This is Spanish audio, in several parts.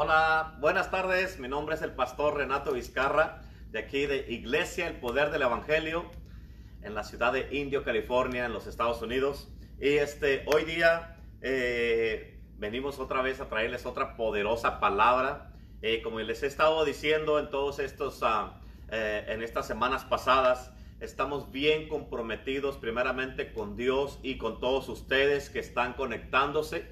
Hola, buenas tardes. Mi nombre es el pastor Renato Vizcarra, de aquí de Iglesia El Poder del Evangelio, en la ciudad de Indio, California, en los Estados Unidos. Y este, hoy día eh, venimos otra vez a traerles otra poderosa palabra. Eh, como les he estado diciendo en todos estos, ah, eh, en estas semanas pasadas, estamos bien comprometidos primeramente con Dios y con todos ustedes que están conectándose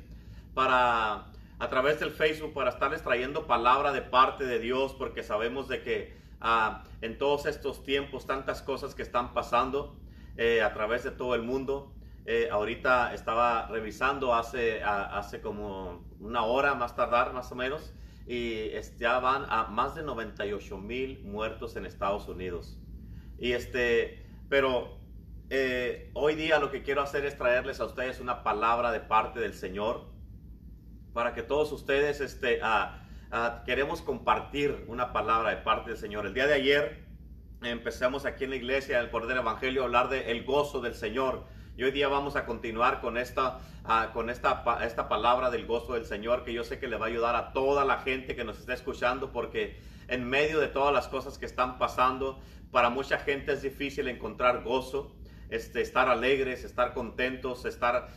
para a través del Facebook para estarles trayendo palabra de parte de Dios porque sabemos de que ah, en todos estos tiempos tantas cosas que están pasando eh, a través de todo el mundo. Eh, ahorita estaba revisando hace, hace como una hora más tardar más o menos y ya van a más de 98 mil muertos en Estados Unidos. Y este, pero eh, hoy día lo que quiero hacer es traerles a ustedes una palabra de parte del Señor para que todos ustedes este, queremos compartir una palabra de parte del Señor. El día de ayer empezamos aquí en la iglesia, el Poder del Evangelio, a hablar del el gozo del Señor. Y hoy día vamos a continuar con esta, con esta, esta palabra del gozo del Señor, que yo sé que le va a ayudar a toda la gente que nos está escuchando, porque en medio de todas las cosas que están pasando, para mucha gente es difícil encontrar gozo este, estar alegres, estar contentos, estar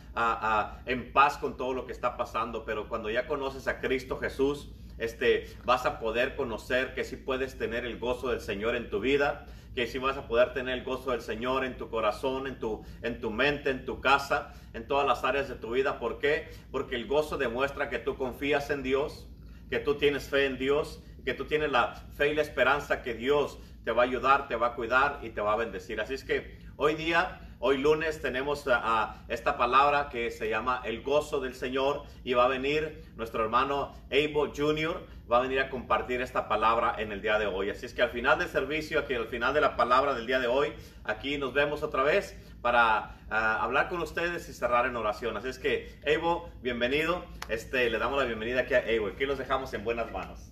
en paz con todo lo que está pasando. Pero cuando ya conoces a Cristo Jesús, este, vas a poder conocer que sí puedes tener el gozo del Señor en tu vida, que sí vas a poder tener el gozo del Señor en tu corazón, en tu, en tu mente, en tu casa, en todas las áreas de tu vida. ¿Por qué? Porque el gozo demuestra que tú confías en Dios, que tú tienes fe en Dios, que tú tienes la fe y la esperanza que Dios te va a ayudar, te va a cuidar y te va a bendecir. Así es que Hoy día, hoy lunes, tenemos a, esta palabra que se llama el gozo del Señor y va a venir nuestro hermano Abel Jr., va a venir a compartir esta palabra en el día de hoy. Así es que al final del servicio, aquí al final de la palabra del día de hoy, aquí nos vemos otra vez para hablar con ustedes y cerrar en oración. Así es que, Abel, bienvenido. Este, le damos la bienvenida aquí a Abel. Aquí los dejamos en buenas manos.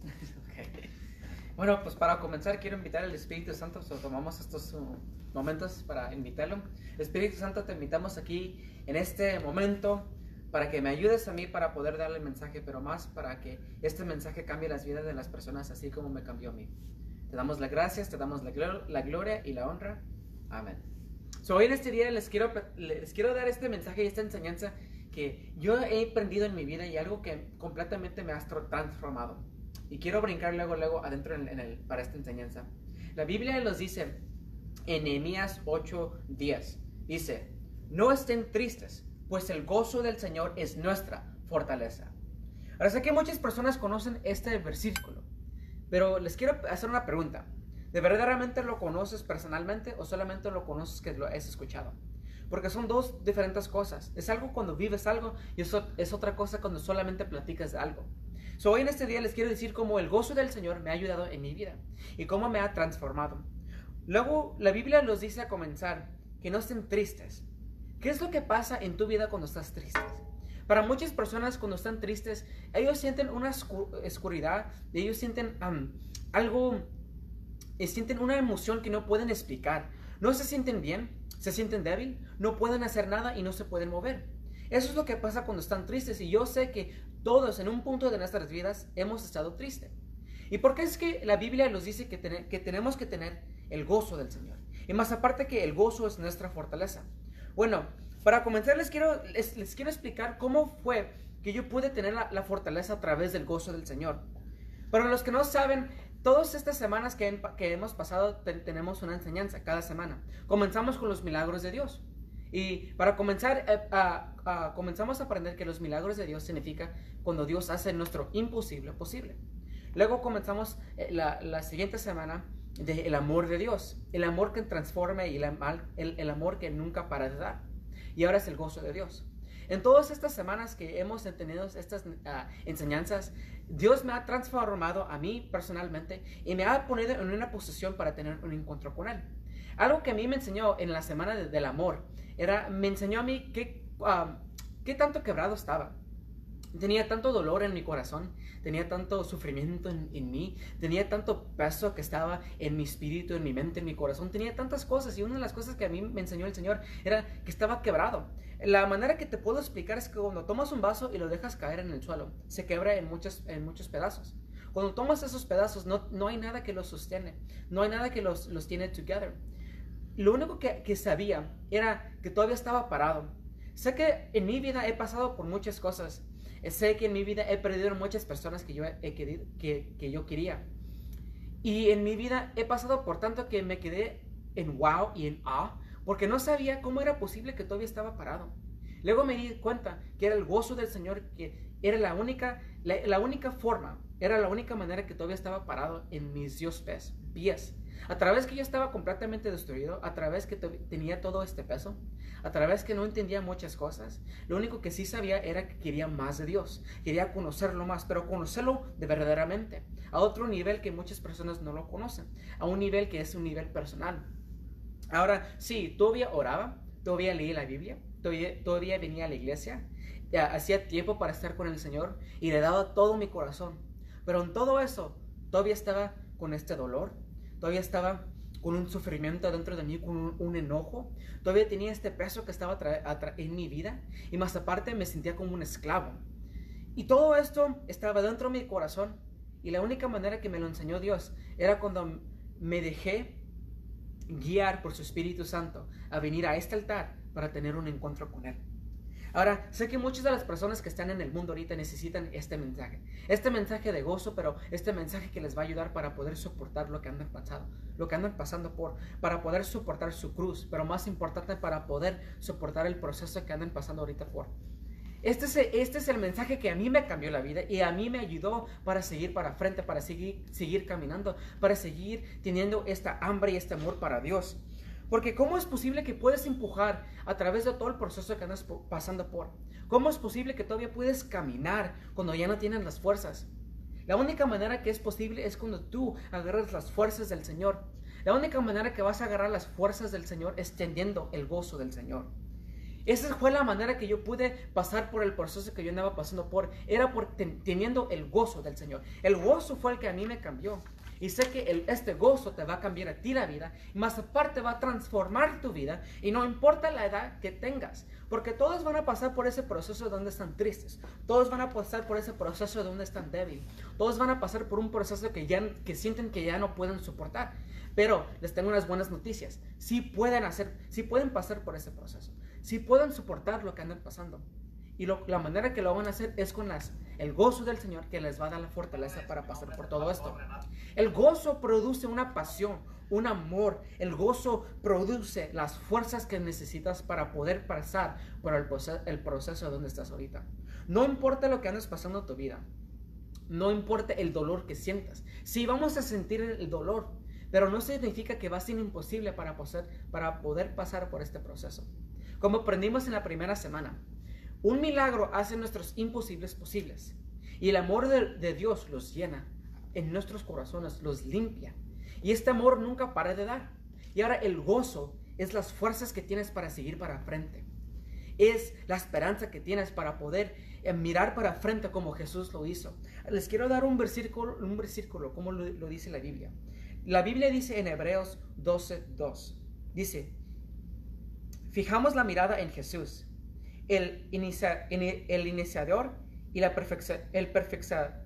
Bueno, pues para comenzar quiero invitar al Espíritu Santo, tomamos estos uh, momentos para invitarlo. Espíritu Santo, te invitamos aquí en este momento para que me ayudes a mí para poder darle el mensaje, pero más para que este mensaje cambie las vidas de las personas así como me cambió a mí. Te damos las gracias, te damos la, la gloria y la honra. Amén. So, hoy en este día les quiero, les quiero dar este mensaje y esta enseñanza que yo he aprendido en mi vida y algo que completamente me ha transformado. Y quiero brincar luego, luego adentro en, el, para esta enseñanza. La Biblia nos dice en Nehemías 8:10, dice, no estén tristes, pues el gozo del Señor es nuestra fortaleza. Ahora sé que muchas personas conocen este versículo, pero les quiero hacer una pregunta. ¿De verdad realmente lo conoces personalmente o solamente lo conoces que lo has escuchado? Porque son dos diferentes cosas. Es algo cuando vives algo y eso es otra cosa cuando solamente platicas de algo. So, hoy en este día les quiero decir cómo el gozo del Señor me ha ayudado en mi vida y cómo me ha transformado. Luego, la Biblia nos dice a comenzar que no estén tristes. ¿Qué es lo que pasa en tu vida cuando estás triste? Para muchas personas cuando están tristes, ellos sienten una oscuridad, ellos sienten algo, sienten una emoción que no pueden explicar. No se sienten bien, se sienten débil, no pueden hacer nada y no se pueden mover. Eso es lo que pasa cuando están tristes y yo sé que todos en un punto de nuestras vidas hemos estado tristes. ¿Y por qué es que la Biblia nos dice que, tenemos que tener el gozo del Señor? Y más aparte que el gozo es nuestra fortaleza. Bueno, para comenzar les quiero, les, quiero explicar cómo fue que yo pude tener la, fortaleza a través del gozo del Señor. Para los que no saben, todas estas semanas que hemos pasado tenemos una enseñanza cada semana. Comenzamos con los milagros de Dios. Y para comenzar, eh, comenzamos a aprender que los milagros de Dios significa cuando Dios hace nuestro imposible posible. Luego comenzamos eh, la, siguiente semana del el amor de Dios, el amor que transforma y el, amor que nunca para de dar. Y ahora es el gozo de Dios. En todas estas semanas que hemos tenido estas ah, enseñanzas, Dios me ha transformado a mí personalmente y me ha ponido en una posición para tener un encuentro con Él. Algo que a mí me enseñó en la semana del amor era, me enseñó a mí qué, qué tanto quebrado estaba. Tenía tanto dolor en mi corazón, tenía tanto sufrimiento en, en, mí, tenía tanto peso que estaba en mi espíritu, en mi mente, en mi corazón, tenía tantas cosas y una de las cosas que a mí me enseñó el Señor era que estaba quebrado. La manera que te puedo explicar es que cuando tomas un vaso y lo dejas caer en el suelo, se quebra en muchos, en muchos pedazos. Cuando tomas esos pedazos, no, no hay nada que los sostiene, no hay nada que los, los tiene together. Lo único que, que sabía era que todavía estaba parado. Sé que en mi vida he pasado por muchas cosas Sé que en mi vida he perdido muchas personas que yo, he querido, que, que yo quería. Y en mi vida he pasado por tanto que me quedé en wow y en ah, porque no sabía cómo era posible que todavía estaba parado. Luego me di cuenta que era el gozo del Señor, que era la única, la, única forma, era la única manera que todavía estaba parado en mis dios pies. A través que yo estaba completamente destruido, a través que tenía todo este peso, a través que no entendía muchas cosas, lo único que sí sabía era que quería más de Dios, quería conocerlo más, pero conocerlo de verdaderamente, a otro nivel que muchas personas no lo conocen, a un nivel que es un nivel personal. Ahora, sí, todavía oraba, todavía leía la Biblia, todavía, todavía venía a la iglesia, hacía tiempo para estar con el Señor y le daba todo mi corazón, pero en todo eso todavía estaba con este dolor, todavía estaba con un sufrimiento dentro de mí, con un, enojo. Todavía tenía este peso que estaba en mi vida y más aparte me sentía como un esclavo. Y todo esto estaba dentro de mi corazón y la única manera que me lo enseñó Dios era cuando me dejé guiar por su Espíritu Santo a venir a este altar para tener un encuentro con Él. Ahora, sé que muchas de las personas que están en el mundo ahorita necesitan este mensaje. Este mensaje de gozo, pero este mensaje que les va a ayudar para poder soportar lo que andan pasando, lo que andan pasando por, para poder soportar su cruz, pero más importante para poder soportar el proceso que andan pasando ahorita por. Este es, este es el mensaje que a mí me cambió la vida y a mí me ayudó para seguir para frente, para seguir, seguir caminando, para seguir teniendo esta hambre y este amor para Dios. Porque ¿cómo es posible que puedes empujar a través de todo el proceso que andas pasando por? ¿Cómo es posible que todavía puedes caminar cuando ya no tienes las fuerzas? La única manera que es posible es cuando tú agarras las fuerzas del Señor. La única manera que vas a agarrar las fuerzas del Señor es teniendo el gozo del Señor. Esa fue la manera que yo pude pasar por el proceso que yo andaba pasando por. Era por teniendo el gozo del Señor. El gozo fue el que a mí me cambió. Y sé que este gozo te va a cambiar a ti la vida, y más aparte va a transformar tu vida, y no importa la edad que tengas, porque todos van a pasar por ese proceso donde están tristes, todos van a pasar por ese proceso donde están débiles, todos van a pasar por un proceso que, ya, que sienten que ya no pueden soportar. Pero les tengo unas buenas noticias, sí pueden hacer, sí pueden pasar por ese proceso, sí pueden soportar lo que andan pasando. Y la manera que lo van a hacer es con las, el gozo del Señor que les va a dar la fortaleza para pasar por todo esto. El gozo produce una pasión, un amor. El gozo produce las fuerzas que necesitas para poder pasar por el, proceso, el donde estás ahorita. No importa lo que andes pasando en tu vida. No importa el dolor que sientas. Sí, vamos a sentir el dolor, pero no significa que va a ser imposible para para poder pasar por este proceso. Como aprendimos en la primera semana, un milagro hace nuestros imposibles posibles. Y el amor de, Dios los llena en nuestros corazones, los limpia. Y este amor nunca para de dar. Y ahora el gozo es las fuerzas que tienes para seguir para frente. Es la esperanza que tienes para poder eh, mirar para frente como Jesús lo hizo. Les quiero dar un versículo, un versículo como lo, lo dice la Biblia. La Biblia dice en Hebreos 12:2. Dice, fijamos la mirada en Jesús el, el iniciador y la el perfeccionador.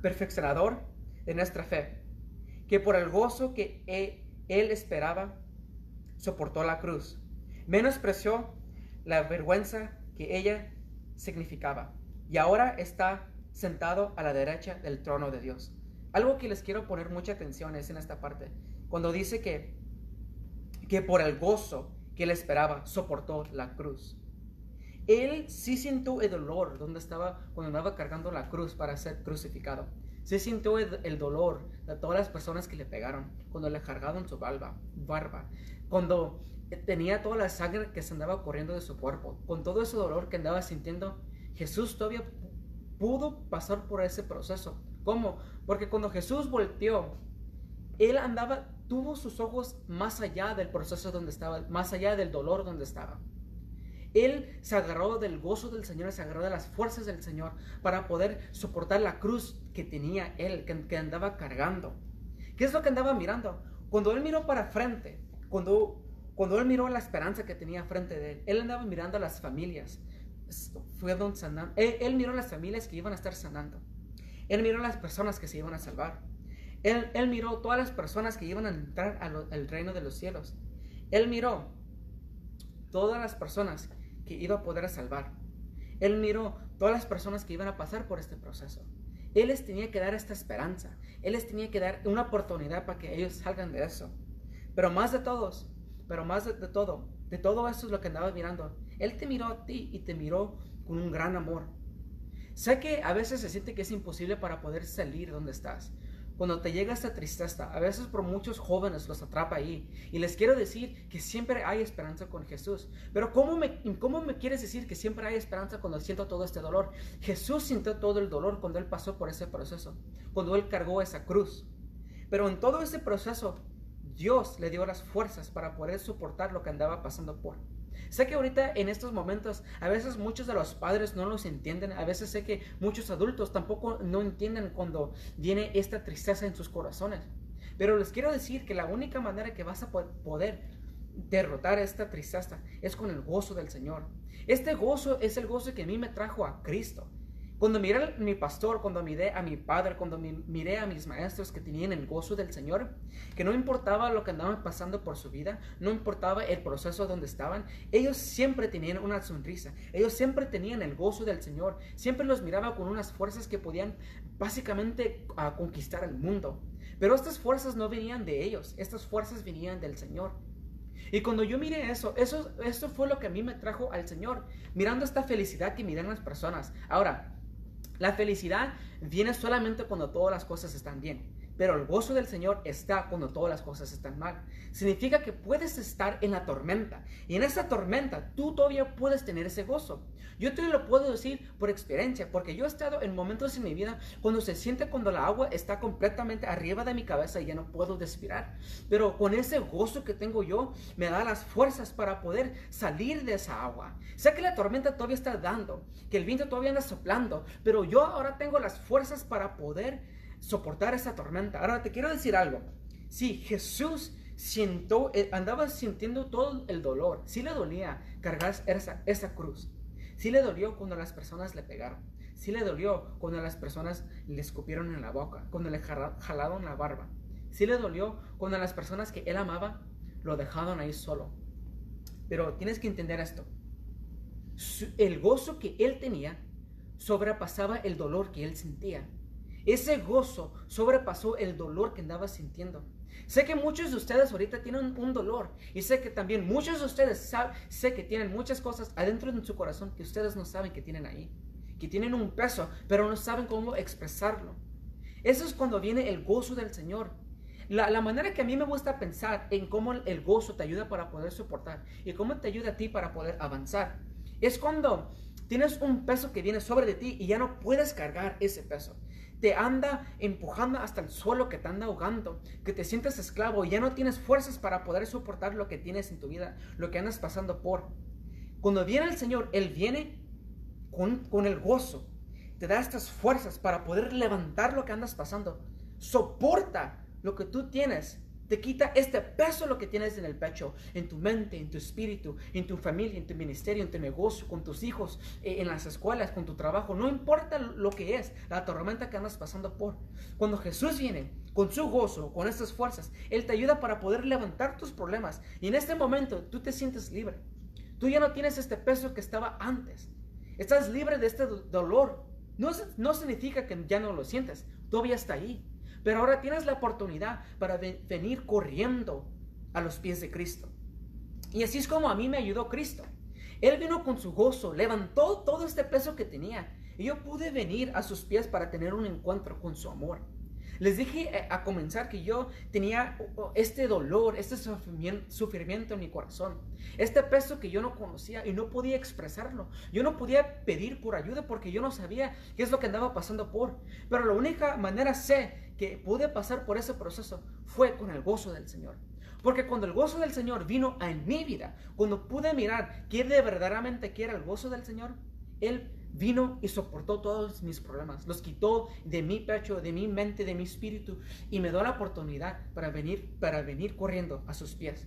perfeccionador de nuestra fe, que por el gozo que e, él, esperaba, soportó la cruz, menospreció la vergüenza que ella significaba, y ahora está sentado a la derecha del trono de Dios. Algo que les quiero poner mucha atención es en esta parte, cuando dice que, que por el gozo que él esperaba, soportó la cruz. Él sí sintió el dolor donde estaba cuando andaba cargando la cruz para ser crucificado. Sí sintió el, dolor de todas las personas que le pegaron, cuando le cargaron su barba, barba, cuando tenía toda la sangre que se andaba corriendo de su cuerpo, con todo ese dolor que andaba sintiendo, Jesús todavía pudo pasar por ese proceso. ¿Cómo? Porque cuando Jesús volteó, él andaba tuvo sus ojos más allá del proceso donde estaba, más allá del dolor donde estaba. Él se agarró del gozo del Señor, se agarró de las fuerzas del Señor para poder soportar la cruz que tenía Él, que, andaba cargando. ¿Qué es lo que andaba mirando? Cuando Él miró para frente, cuando, cuando Él miró la esperanza que tenía frente de Él, Él andaba mirando a las familias. Fue don sanando. Él, él miró las familias que iban a estar sanando. Él miró a las personas que se iban a salvar. Él, miró todas las personas que iban a entrar al reino de los cielos. Él miró todas las personas que iba a poder salvar. Él miró todas las personas que iban a pasar por este proceso. Él les tenía que dar esta esperanza. Él les tenía que dar una oportunidad para que ellos salgan de eso. Pero más de todos, pero más de, todo, de todo eso es lo que andaba mirando. Él te miró a ti y te miró con un gran amor. Sé que a veces se siente que es imposible para poder salir donde estás cuando te llega esta tristeza, a veces por muchos jóvenes los atrapa ahí. Y les quiero decir que siempre hay esperanza con Jesús. Pero ¿cómo me, ¿cómo me quieres decir que siempre hay esperanza cuando siento todo este dolor? Jesús sintió todo el dolor cuando Él pasó por ese proceso, cuando Él cargó esa cruz. Pero en todo ese proceso, Dios le dio las fuerzas para poder soportar lo que andaba pasando por. Sé que ahorita en estos momentos a veces muchos de los padres no los entienden, a veces sé que muchos adultos tampoco no entienden cuando viene esta tristeza en sus corazones. Pero les quiero decir que la única manera que vas a poder derrotar esta tristeza es con el gozo del Señor. Este gozo es el gozo que a mí me trajo a Cristo. Cuando miré a mi pastor, cuando miré a mi padre, cuando miré a mis maestros que tenían el gozo del Señor, que no importaba lo que andaban pasando por su vida, no importaba el proceso donde estaban, ellos siempre tenían una sonrisa, ellos siempre tenían el gozo del Señor, siempre los miraba con unas fuerzas que podían básicamente ah, conquistar el mundo. Pero estas fuerzas no venían de ellos, estas fuerzas venían del Señor. Y cuando yo miré eso, eso, eso fue lo que a mí me trajo al Señor, mirando esta felicidad que miran las personas. Ahora, la felicidad viene solamente cuando todas las cosas están bien. Pero el gozo del Señor está cuando todas las cosas están mal. Significa que puedes estar en la tormenta. Y en esa tormenta tú todavía puedes tener ese gozo. Yo te lo puedo decir por experiencia, porque yo he estado en momentos en mi vida cuando se siente cuando la agua está completamente arriba de mi cabeza y ya no puedo respirar. Pero con ese gozo que tengo yo, me da las fuerzas para poder salir de esa agua. Sé que la tormenta todavía está dando, que el viento todavía anda soplando, pero yo ahora tengo las fuerzas para poder soportar esa tormenta. Ahora te quiero decir algo. Si Jesús siento, eh, andaba sintiendo todo el dolor, si le dolía cargar esa, esa cruz, si le dolió cuando las personas le pegaron, si le dolió cuando las personas le escupieron en la boca, cuando le jalaron la barba, si le dolió cuando las personas que él amaba lo dejaron ahí solo. Pero tienes que entender esto. El gozo que él tenía sobrepasaba el dolor que él sentía. Ese gozo sobrepasó el dolor que andaba sintiendo. Sé que muchos de ustedes ahorita tienen un dolor y sé que también muchos de ustedes saben, sé que tienen muchas cosas adentro de su corazón que ustedes no saben que tienen ahí, que tienen un peso, pero no saben cómo expresarlo. Eso es cuando viene el gozo del Señor. La, la, manera que a mí me gusta pensar en cómo el gozo te ayuda para poder soportar y cómo te ayuda a ti para poder avanzar es cuando tienes un peso que viene sobre de ti y ya no puedes cargar ese peso te anda empujando hasta el suelo, que te anda ahogando, que te sientes esclavo y ya no tienes fuerzas para poder soportar lo que tienes en tu vida, lo que andas pasando por. Cuando viene el Señor, Él viene con, con el gozo, te da estas fuerzas para poder levantar lo que andas pasando. Soporta lo que tú tienes te quita este peso lo que tienes en el pecho, en tu mente, en tu espíritu, en tu familia, en tu ministerio, en tu negocio, con tus hijos, eh, en las escuelas, con tu trabajo. No importa lo que es, la tormenta que andas pasando por. Cuando Jesús viene con su gozo, con estas fuerzas, Él te ayuda para poder levantar tus problemas. Y en este momento tú te sientes libre. Tú ya no tienes este peso que estaba antes. Estás libre de este dolor. No, no significa que ya no lo sientes. Todavía está ahí. Pero ahora tienes la oportunidad para venir corriendo a los pies de Cristo. Y así es como a mí me ayudó Cristo. Él vino con su gozo, levantó todo este peso que tenía. Y yo pude venir a sus pies para tener un encuentro con su amor. Les dije eh, a comenzar que yo tenía este dolor, este sufrimiento en mi corazón, este peso que yo no conocía y no podía expresarlo. Yo no podía pedir por ayuda porque yo no sabía qué es lo que andaba pasando por. Pero la única manera sé que pude pasar por ese proceso fue con el gozo del Señor. Porque cuando el gozo del Señor vino en mi vida, cuando pude mirar de verdaderamente quiere el gozo del Señor, Él vino y soportó todos mis problemas, los quitó de mi pecho, de mi mente, de mi espíritu y me dio la oportunidad para venir, para venir corriendo a sus pies.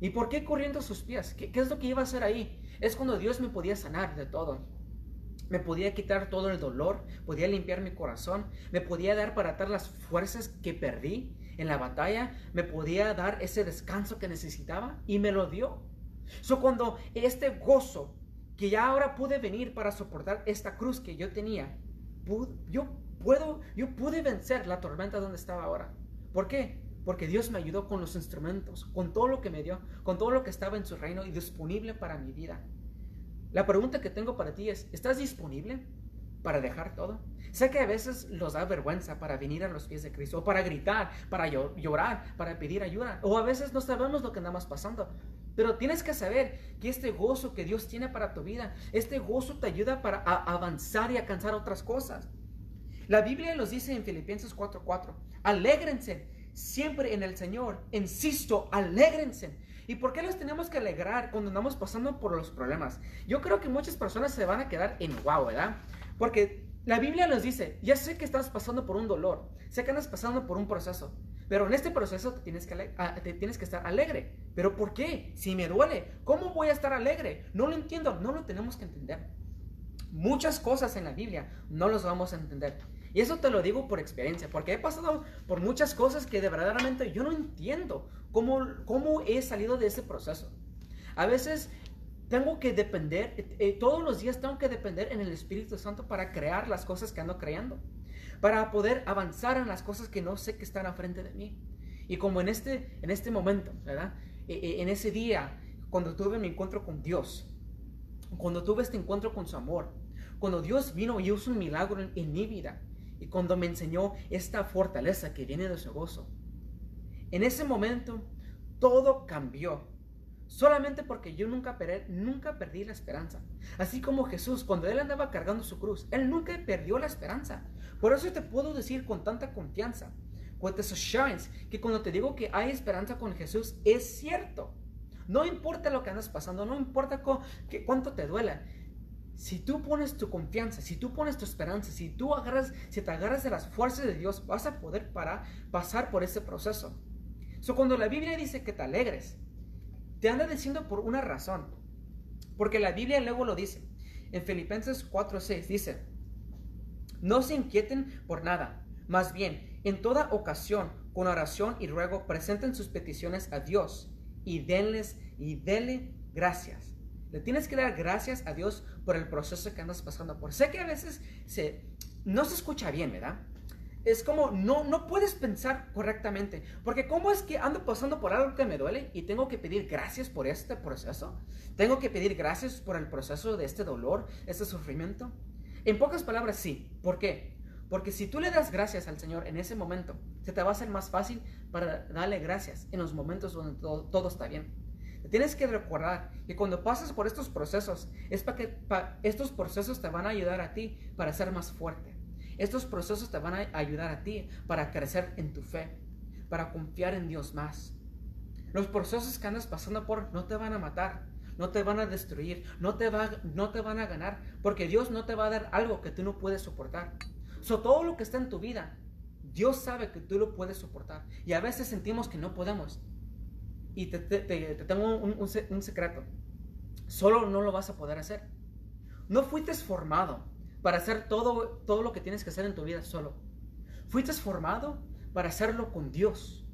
¿Y por qué corriendo a sus pies? ¿Qué, ¿Qué, es lo que iba a hacer ahí? Es cuando Dios me podía sanar de todo. Me podía quitar todo el dolor, podía limpiar mi corazón, me podía dar para atar las fuerzas que perdí en la batalla, me podía dar ese descanso que necesitaba y me lo dio. So, cuando este gozo que ya ahora pude venir para soportar esta cruz que yo tenía, yo puedo, yo pude vencer la tormenta donde estaba ahora. ¿Por qué? Porque Dios me ayudó con los instrumentos, con todo lo que me dio, con todo lo que estaba en su reino y disponible para mi vida. La pregunta que tengo para ti es, ¿estás disponible para dejar todo? Sé que a veces los da vergüenza para venir a los pies de Cristo, o para gritar, para llorar, para pedir ayuda, o a veces no sabemos lo que andamos pasando. Pero tienes que saber que este gozo que Dios tiene para tu vida, este gozo te ayuda para avanzar y alcanzar otras cosas. La Biblia nos dice en Filipenses 4:4, alégrense siempre en el Señor, insisto, alégrense. ¿Y por qué los tenemos que alegrar cuando andamos pasando por los problemas? Yo creo que muchas personas se van a quedar en wow, ¿verdad? Porque la Biblia nos dice, ya sé que estás pasando por un dolor, sé que andas pasando por un proceso, pero en este proceso te tienes, que, te tienes que estar alegre. ¿Pero por qué? Si me duele, ¿cómo voy a estar alegre? No lo entiendo, no lo tenemos que entender. Muchas cosas en la Biblia no los vamos a entender. Y eso te lo digo por experiencia, porque he pasado por muchas cosas que de verdaderamente yo no entiendo cómo, cómo he salido de ese proceso. A veces tengo que depender, eh, eh, todos los días tengo que depender en el Espíritu Santo para crear las cosas que ando creando para poder avanzar en las cosas que no sé que están a frente de mí. Y como en este, en este momento, ¿verdad? E, e, en ese día, cuando tuve mi encuentro con Dios, cuando tuve este encuentro con su amor, cuando Dios vino y hizo un milagro en, mi vida, y cuando me enseñó esta fortaleza que viene de su gozo, en ese momento todo cambió solamente porque yo nunca, nunca perdí la esperanza. Así como Jesús, cuando él andaba cargando su cruz, él nunca perdió la esperanza. Por eso te puedo decir con tanta confianza, with assurance, que cuando te digo que hay esperanza con Jesús, es cierto. No importa lo que andas pasando, no importa cuánto te duela. Si tú pones tu confianza, si tú pones tu esperanza, si tú agarras, si te agarras de las fuerzas de Dios, vas a poder para, pasar por ese proceso. So, cuando la Biblia dice que te alegres, te anda diciendo por una razón. Porque la Biblia luego lo dice. En Filipenses 4:6 dice, no se inquieten por nada, más bien, en toda ocasión, con oración y ruego, presenten sus peticiones a Dios y denles y denle gracias. Le tienes que dar gracias a Dios por el proceso que andas pasando por. Sé que a veces se, no se escucha bien, ¿verdad? es como no, no puedes pensar correctamente. Porque ¿cómo es que ando pasando por algo que me duele y tengo que pedir gracias por este proceso? Tengo que pedir gracias por el proceso de este dolor, este sufrimiento. En pocas palabras, sí. ¿Por qué? Porque si tú le das gracias al Señor en ese momento, se te va a hacer más fácil para darle gracias en los momentos donde todo, está bien. Tienes que recordar que cuando pasas por estos procesos, es para que estos procesos te van a ayudar a ti para ser más fuerte estos procesos te van a ayudar a ti para crecer en tu fe, para confiar en Dios más. Los procesos que andas pasando por no te van a matar, no te van a destruir, no te, va, no te van a ganar, porque Dios no te va a dar algo que tú no puedes soportar. So, todo lo que está en tu vida, Dios sabe que tú lo puedes soportar. Y a veces sentimos que no podemos. Y te, tengo un, secreto. Solo no lo vas a poder hacer. No fuiste formado para hacer todo, todo lo que tienes que hacer en tu vida solo. Fuiste formado para hacerlo con Dios.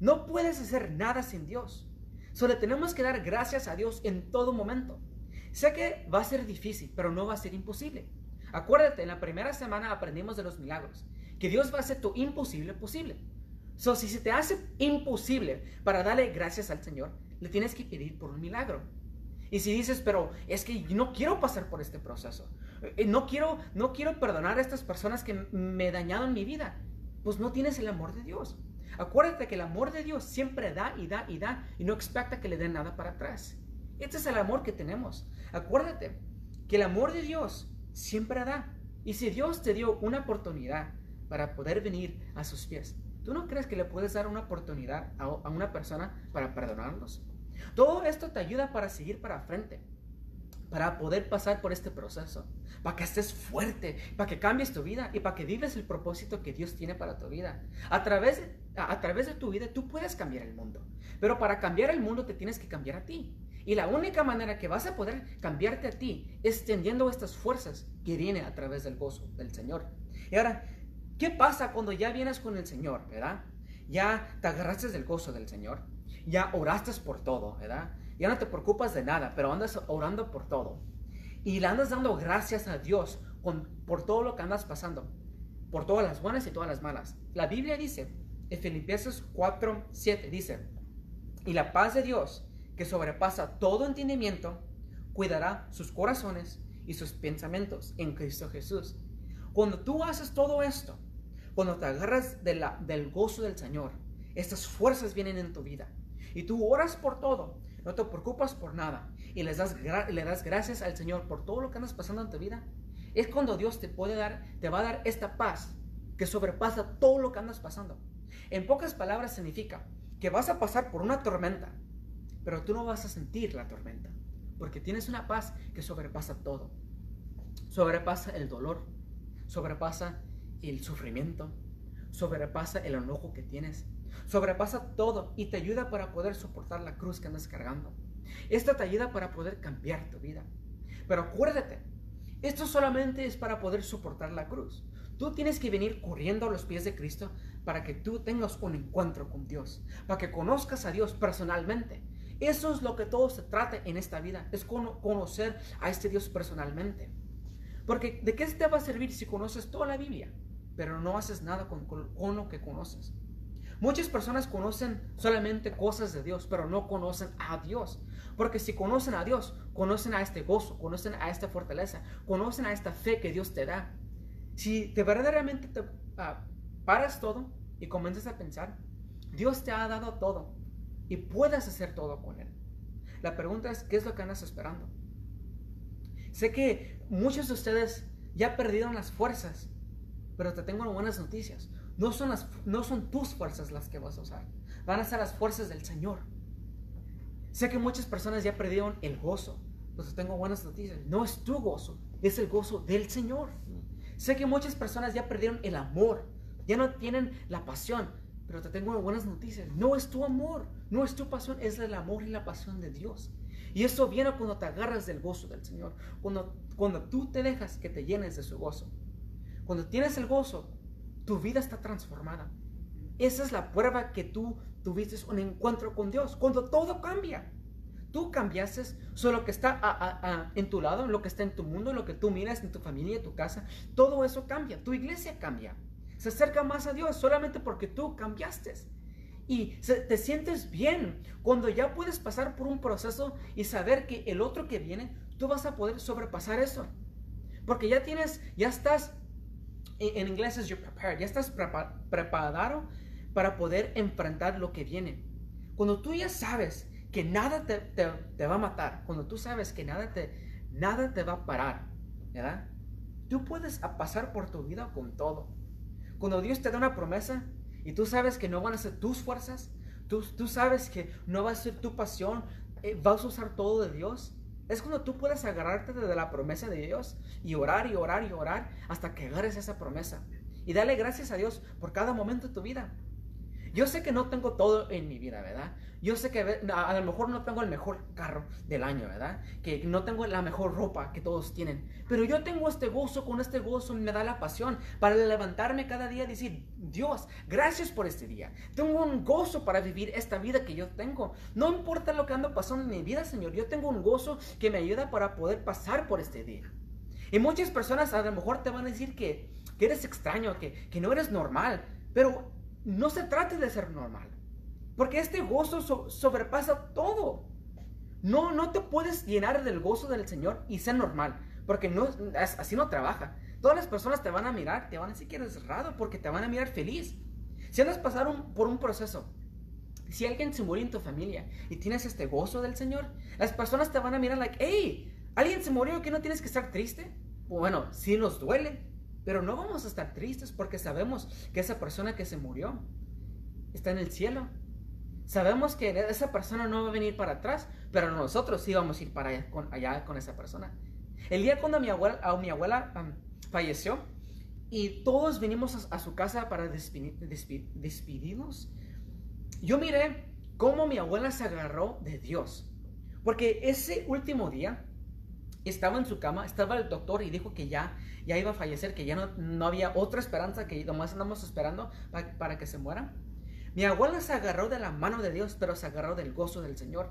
No puedes hacer nada sin Dios. Solo tenemos que dar gracias a Dios en todo momento. Sé que va a ser difícil, pero no va a ser imposible. Acuérdate, en la primera semana aprendimos de los milagros, que Dios va a hacer tu imposible posible. So, si se te hace imposible para darle gracias al Señor, le tienes que pedir por un milagro. Y si dices, pero es que no quiero pasar por este proceso, eh, no quiero, no quiero perdonar a estas personas que me dañaron mi vida, pues no tienes el amor de Dios. Acuérdate que el amor de Dios siempre da y da y da y no expecta que le den nada para atrás. Este es el amor que tenemos. Acuérdate que el amor de Dios siempre da. Y si Dios te dio una oportunidad para poder venir a sus pies, ¿Tú no crees que le puedes dar una oportunidad a, una persona para perdonarlos? Todo esto te ayuda para seguir para frente, para poder pasar por este proceso, para que estés fuerte, para que cambies tu vida y para que vives el propósito que Dios tiene para tu vida. A través, a, a través de tu vida tú puedes cambiar el mundo, pero para cambiar el mundo te tienes que cambiar a ti. Y la única manera que vas a poder cambiarte a ti es tendiendo estas fuerzas que vienen a través del gozo del Señor. Y ahora, ¿qué pasa cuando ya vienes con el Señor, verdad? Ya te agarraste del gozo del Señor, ya oraste por todo, ¿verdad? Ya no te preocupas de nada, pero andas orando por todo. Y le andas dando gracias a Dios con, por todo lo que andas pasando, por todas las buenas y todas las malas. La Biblia dice, en Filipenses 4, 7, dice, y la paz de Dios, que sobrepasa todo entendimiento, cuidará sus corazones y sus pensamientos en Cristo Jesús. Cuando tú haces todo esto, cuando te agarras de la, del gozo del Señor, estas fuerzas vienen en tu vida. Y tú oras por todo, no te preocupas por nada. Y les das, le das gracias al Señor por todo lo que andas pasando en tu vida. Es cuando Dios te puede dar, te va a dar esta paz que sobrepasa todo lo que andas pasando. En pocas palabras significa que vas a pasar por una tormenta, pero tú no vas a sentir la tormenta, porque tienes una paz que sobrepasa todo. Sobrepasa el dolor, sobrepasa el sufrimiento, sobrepasa el enojo que tienes, sobrepasa todo y te ayuda para poder soportar la cruz que andas cargando. Esta te ayuda para poder cambiar tu vida. Pero acuérdate, esto solamente es para poder soportar la cruz. Tú tienes que venir corriendo a los pies de Cristo para que tú tengas un encuentro con Dios, para que conozcas a Dios personalmente. Eso es lo que todo se trata en esta vida, es conocer a este Dios personalmente. Porque ¿de qué te va a servir si conoces toda la Biblia, pero no haces nada con, con lo que conoces? Muchas personas conocen solamente cosas de Dios, pero no conocen a Dios. Porque si conocen a Dios, conocen a este gozo, conocen a esta fortaleza, conocen a esta fe que Dios te da. Si te verdaderamente te uh, paras todo y comienzas a pensar, Dios te ha dado todo y puedes hacer todo con Él. La pregunta es, ¿qué es lo que andas esperando? Sé que muchos de ustedes ya perdieron las fuerzas, pero te tengo buenas noticias. No son, las, no son tus fuerzas las que vas a usar, van a ser las fuerzas del Señor. Sé que muchas personas ya perdieron el gozo, pero te tengo buenas noticias. No es tu gozo, es el gozo del Señor. Sé que muchas personas ya perdieron el amor, ya no tienen la pasión, pero te tengo buenas noticias. No es tu amor, no es tu pasión, es el amor y la pasión de Dios. Y eso viene cuando te agarras del gozo del Señor, cuando, cuando tú te dejas que te llenes de su gozo. Cuando tienes el gozo, tu vida está transformada. Esa es la prueba que tú tuviste un encuentro con Dios. Cuando todo cambia, tú cambiaste solo que está en tu lado, lo que está en tu mundo, lo que tú miras en tu familia, en tu casa, todo eso cambia. Tu iglesia cambia. Se acerca más a Dios solamente porque tú cambiaste. Y te sientes bien cuando ya puedes pasar por un proceso y saber que el otro que viene, tú vas a poder sobrepasar eso. Porque ya tienes, ya estás en inglés es you're prepared, ya estás preparado para poder enfrentar lo que viene. Cuando tú ya sabes que nada te, te, va a matar, cuando tú sabes que nada te, nada te va a parar, ¿verdad? Tú puedes pasar por tu vida con todo. Cuando Dios te da una promesa y tú sabes que no van a ser tus fuerzas, tú, tú sabes que no va a ser tu pasión, eh, vas a usar todo de Dios, es cuando tú puedes agarrarte de la promesa de Dios y orar y orar y orar hasta que agarres esa promesa. Y dale gracias a Dios por cada momento de tu vida. Yo sé que no tengo todo en mi vida, ¿verdad? Yo sé que a lo mejor no tengo el mejor carro del año, ¿verdad? Que no tengo la mejor ropa que todos tienen. Pero yo tengo este gozo, con este gozo me da la pasión para levantarme cada día y decir, Dios, gracias por este día. Tengo un gozo para vivir esta vida que yo tengo. No importa lo que ando pasando en mi vida, Señor, yo tengo un gozo que me ayuda para poder pasar por este día. Y muchas personas a lo mejor te van a decir que, que eres extraño, que, que no eres normal. Pero no se trate de ser normal. Porque este gozo sobrepasa todo. No, no te puedes llenar del gozo del Señor y ser normal. Porque no, así no trabaja. Todas las personas te van a mirar, te van a decir que eres raro porque te van a mirar feliz. Si andas pasar por un proceso, si alguien se murió en tu familia y tienes este gozo del Señor, las personas te van a mirar like, hey, alguien se murió que no tienes que estar triste. Bueno, sí nos duele, pero no vamos a estar tristes porque sabemos que esa persona que se murió está en el cielo. Sabemos que esa persona no va a venir para atrás, pero nosotros sí vamos a ir para allá con, esa persona. El día cuando mi abuela, a mi abuela falleció y todos vinimos a, su casa para despedirnos, yo miré cómo mi abuela se agarró de Dios. Porque ese último día estaba en su cama, estaba el doctor y dijo que ya, ya iba a fallecer, que ya no, no había otra esperanza, que nomás andamos esperando para, para que se muera. Mi abuela se agarró de la mano de Dios, pero se agarró del gozo del Señor.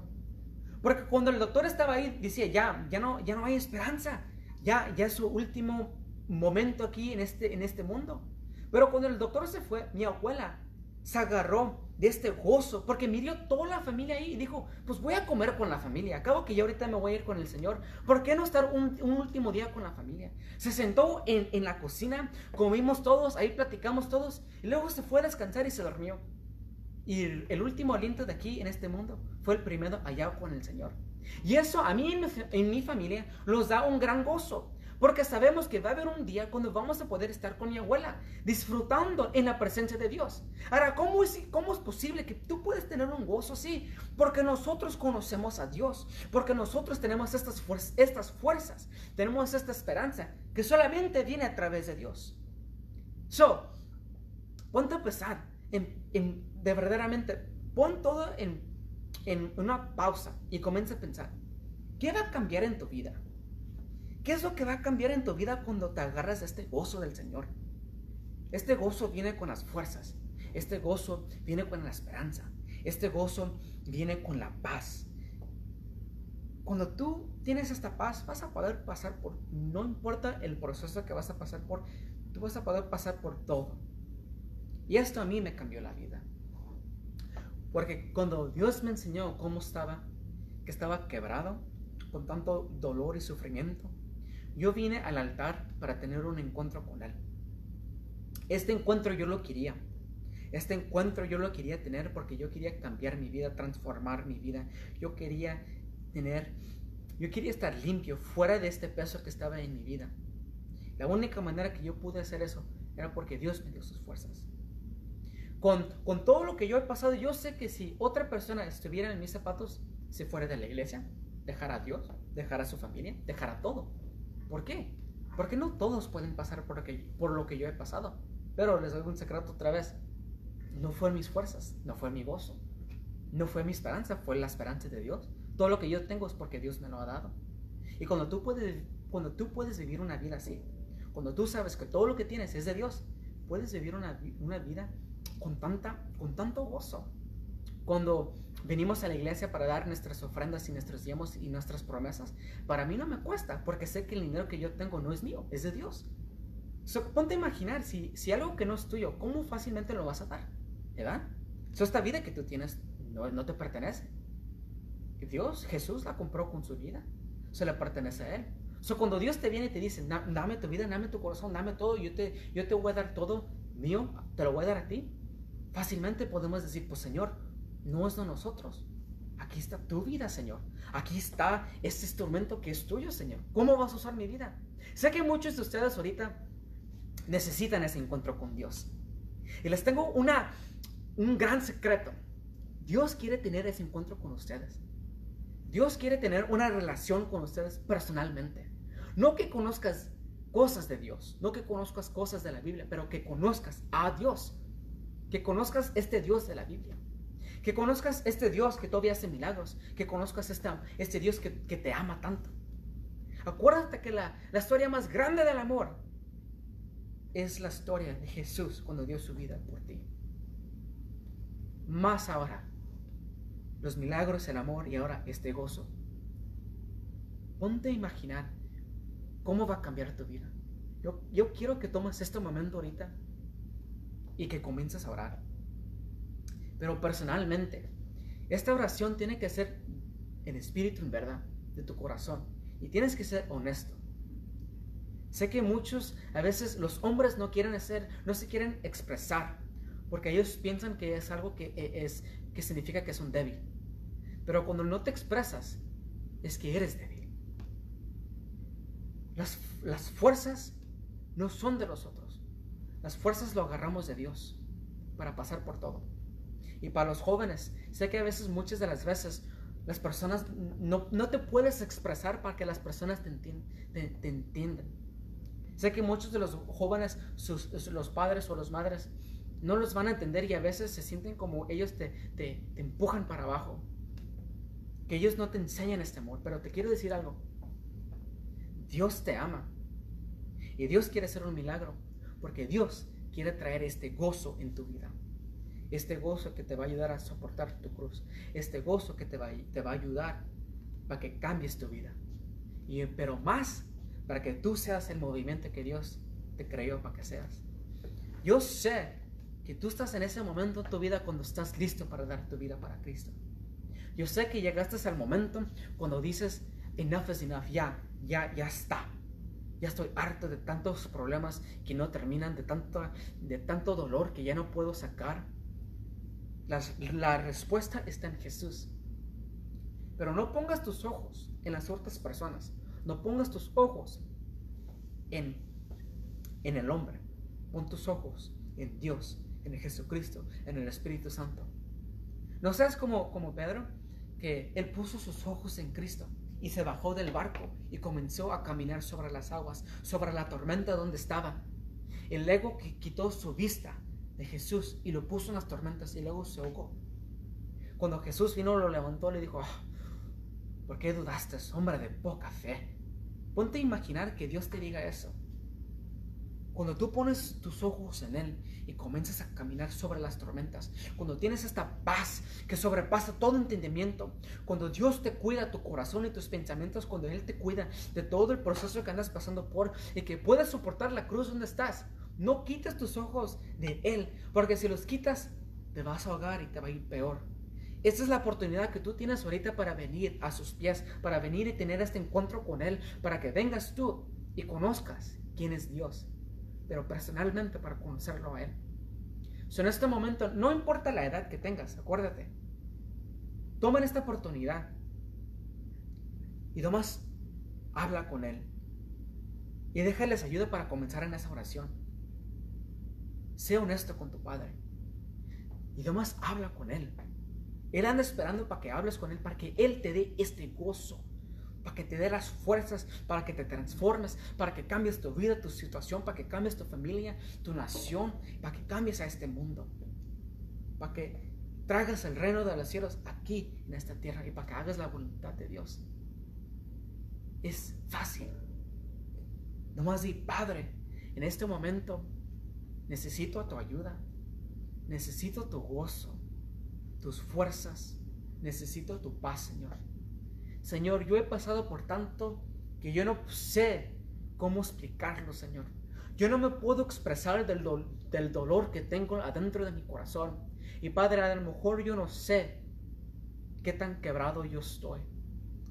Porque cuando el doctor estaba ahí, decía, ya, ya no, ya no hay esperanza. Ya, ya es su último momento aquí en este, en este mundo. Pero cuando el doctor se fue, mi abuela se agarró de este gozo, porque miró toda la familia ahí y dijo, pues voy a comer con la familia, acabo que yo ahorita me voy a ir con el Señor, ¿por qué no estar un, último día con la familia? Se sentó en, en, la cocina, comimos todos, ahí platicamos todos, y luego se fue a descansar y se durmió. Y el, último aliento de aquí en este mundo fue el primero allá con el Señor. Y eso a mí en en mi familia nos da un gran gozo, porque sabemos que va a haber un día cuando vamos a poder estar con mi abuela, disfrutando en la presencia de Dios. Ahora, ¿cómo es, cómo es posible que tú puedes tener un gozo así? Porque nosotros conocemos a Dios, porque nosotros tenemos estas, fuerzas, tenemos esta esperanza que solamente viene a través de Dios. So, ponte a pensar en, en de verdaderamente, pon todo en, en una pausa y comienza a pensar, ¿qué va a cambiar en tu vida? ¿Qué es lo que va a cambiar en tu vida cuando te agarras a este gozo del Señor? Este gozo viene con las fuerzas. Este gozo viene con la esperanza. Este gozo viene con la paz. Cuando tú tienes esta paz, vas a poder pasar por, no importa el proceso que vas a pasar por, tú vas a poder pasar por todo. Y esto a mí me cambió la vida. Porque cuando Dios me enseñó cómo estaba, que estaba quebrado, con tanto dolor y sufrimiento, yo vine al altar para tener un encuentro con Él. Este encuentro yo lo quería. Este encuentro yo lo quería tener porque yo quería cambiar mi vida, transformar mi vida. Yo quería tener, yo quería estar limpio, fuera de este peso que estaba en mi vida. La única manera que yo pude hacer eso era porque Dios me dio sus fuerzas. Con, con todo lo que yo he pasado, yo sé que si otra persona estuviera en mis zapatos, se fuera de la iglesia, dejara a Dios, dejara a su familia, dejara todo ¿Por qué? Porque no todos pueden pasar por lo, que, por lo que yo he pasado. Pero les doy un secreto otra vez. No fue mis fuerzas, no fue mi gozo, no fue mi esperanza, fue la esperanza de Dios. Todo lo que yo tengo es porque Dios me lo ha dado. Y cuando tú puedes, cuando tú puedes vivir una vida así, cuando tú sabes que todo lo que tienes es de Dios, puedes vivir una, una vida con, tanta, con tanto gozo. Cuando venimos a la iglesia para dar nuestras ofrendas y nuestros diezmos y nuestras promesas, para mí no me cuesta, porque sé que el dinero que yo tengo no es mío, es de Dios. ponte a imaginar, si, si algo que no es tuyo, ¿cómo fácilmente lo vas a dar? ¿Verdad? So, esta vida que tú tienes no, no te pertenece. Dios, Jesús la compró con su vida. Se le pertenece a Él. So, cuando Dios te viene y te dice, dame tu vida, dame tu corazón, dame todo, yo te, yo te voy a dar todo mío, te lo voy a dar a ti. Fácilmente podemos decir, pues Señor, no es de nosotros. Aquí está tu vida, Señor. Aquí está este instrumento que es tuyo, Señor. ¿Cómo vas a usar mi vida? Sé que muchos de ustedes ahorita necesitan ese encuentro con Dios. Y les tengo una, un gran secreto. Dios quiere tener ese encuentro con ustedes. Dios quiere tener una relación con ustedes personalmente. No que conozcas cosas de Dios, no que conozcas cosas de la Biblia, pero que conozcas a Dios. Que conozcas este Dios de la Biblia. Que conozcas este Dios que todavía hace milagros. Que conozcas este Dios que, te ama tanto. Acuérdate que la, la historia más grande del amor es la historia de Jesús cuando dio su vida por ti. Más ahora, los milagros, el amor y ahora este gozo. Ponte a imaginar cómo va a cambiar tu vida. Yo, yo quiero que tomes este momento ahorita y que comiences a orar. Pero personalmente, esta oración tiene que ser en espíritu, en verdad, de tu corazón. Y tienes que ser honesto. Sé que muchos, a veces los hombres no quieren hacer, no se quieren expresar, porque ellos piensan que es algo que, e, es, que significa que son débil. Pero cuando no te expresas, es que eres débil. Las, las fuerzas no son de nosotros. Las fuerzas lo agarramos de Dios para pasar por todo. Y para los jóvenes, sé que a veces, muchas de las veces, las personas no, no te puedes expresar para que las personas te, te, entiendan. Sé que muchos de los jóvenes, sus, los padres o las madres, no los van a entender y a veces se sienten como ellos te, te, te empujan para abajo. Que ellos no te enseñan este amor. Pero te quiero decir algo. Dios te ama. Y Dios quiere hacer un milagro. Porque Dios quiere traer este gozo en tu vida. Este gozo que te va a ayudar a soportar tu cruz. Este gozo que te va, te va a ayudar para que cambies tu vida. Y, pero más para que tú seas el movimiento que Dios te creó para que seas. Yo sé que tú estás en ese momento en tu vida cuando estás listo para dar tu vida para Cristo. Yo sé que llegaste al momento cuando dices, enough is enough, ya, ya, ya está. Ya estoy harto de tantos problemas que no terminan, de tanto, de tanto dolor que ya no puedo sacar. La respuesta está en Jesús. Pero no pongas tus ojos en las otras personas. No pongas tus ojos en, en el hombre. Pon tus ojos en Dios, en Jesucristo, en el Espíritu Santo. ¿No seas como, como Pedro? Que él puso sus ojos en Cristo y se bajó del barco y comenzó a caminar sobre las aguas, sobre la tormenta donde estaba. El ego que quitó su vista de Jesús y lo puso en las tormentas y luego se ahogó. Cuando Jesús vino, lo levantó, le dijo, ah, ¿por qué dudaste, hombre de poca fe? Ponte a imaginar que Dios te diga eso. Cuando tú pones tus ojos en Él y comienzas a caminar sobre las tormentas, cuando tienes esta paz que sobrepasa todo entendimiento, cuando Dios te cuida tu corazón y tus pensamientos, cuando Él te cuida de todo el proceso que andas pasando por y que puedes soportar la cruz donde estás, no quites tus ojos de Él, porque si los quitas, te vas a ahogar y te va a ir peor. Esta es la oportunidad que tú tienes ahorita para venir a sus pies, para venir y tener este encuentro con Él, para que vengas tú y conozcas quién es Dios pero personalmente para conocerlo a Él. en este momento, no importa la edad que tengas, acuérdate, tomen esta oportunidad y nomás habla con Él y déjales ayuda para comenzar en esa oración. Sé honesto con tu Padre y nomás habla con Él. Él anda esperando para que hables con Él, para que Él te dé este gozo para que te dé las fuerzas, para que te transformes, para que cambies tu vida, tu situación, para que cambies tu familia, tu nación, para que cambies a este mundo, para que traigas el reino de los cielos aquí en esta tierra y para que hagas la voluntad de Dios. Es fácil. Nomás di, Padre, en este momento necesito tu ayuda, necesito tu gozo, tus fuerzas, necesito tu paz, Señor. Señor, yo he pasado por tanto que yo no sé cómo explicarlo, Señor. Yo no me puedo expresar del, del dolor que tengo adentro de mi corazón. Y Padre, a lo mejor yo no sé qué tan quebrado yo estoy,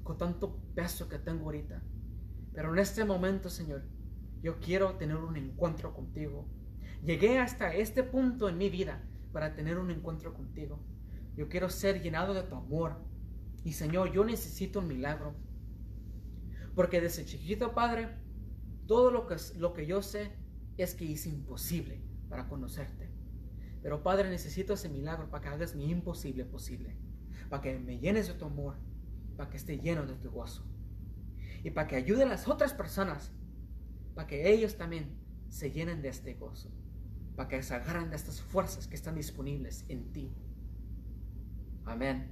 con tanto peso que tengo ahorita. Pero en este momento, Señor, yo quiero tener un encuentro contigo. Llegué hasta este punto en mi vida para tener un encuentro contigo. Yo quiero ser llenado de tu amor, y Señor, yo necesito un milagro. Porque desde chiquito, Padre, todo lo que, lo que yo sé es que es imposible para conocerte. Pero Padre, necesito ese milagro para que hagas mi imposible posible. Para que me llenes de tu amor. Para que esté lleno de tu gozo. Y para que ayude a las otras personas. Para que ellos también se llenen de este gozo. Para que se agarren de estas fuerzas que están disponibles en ti. Amén.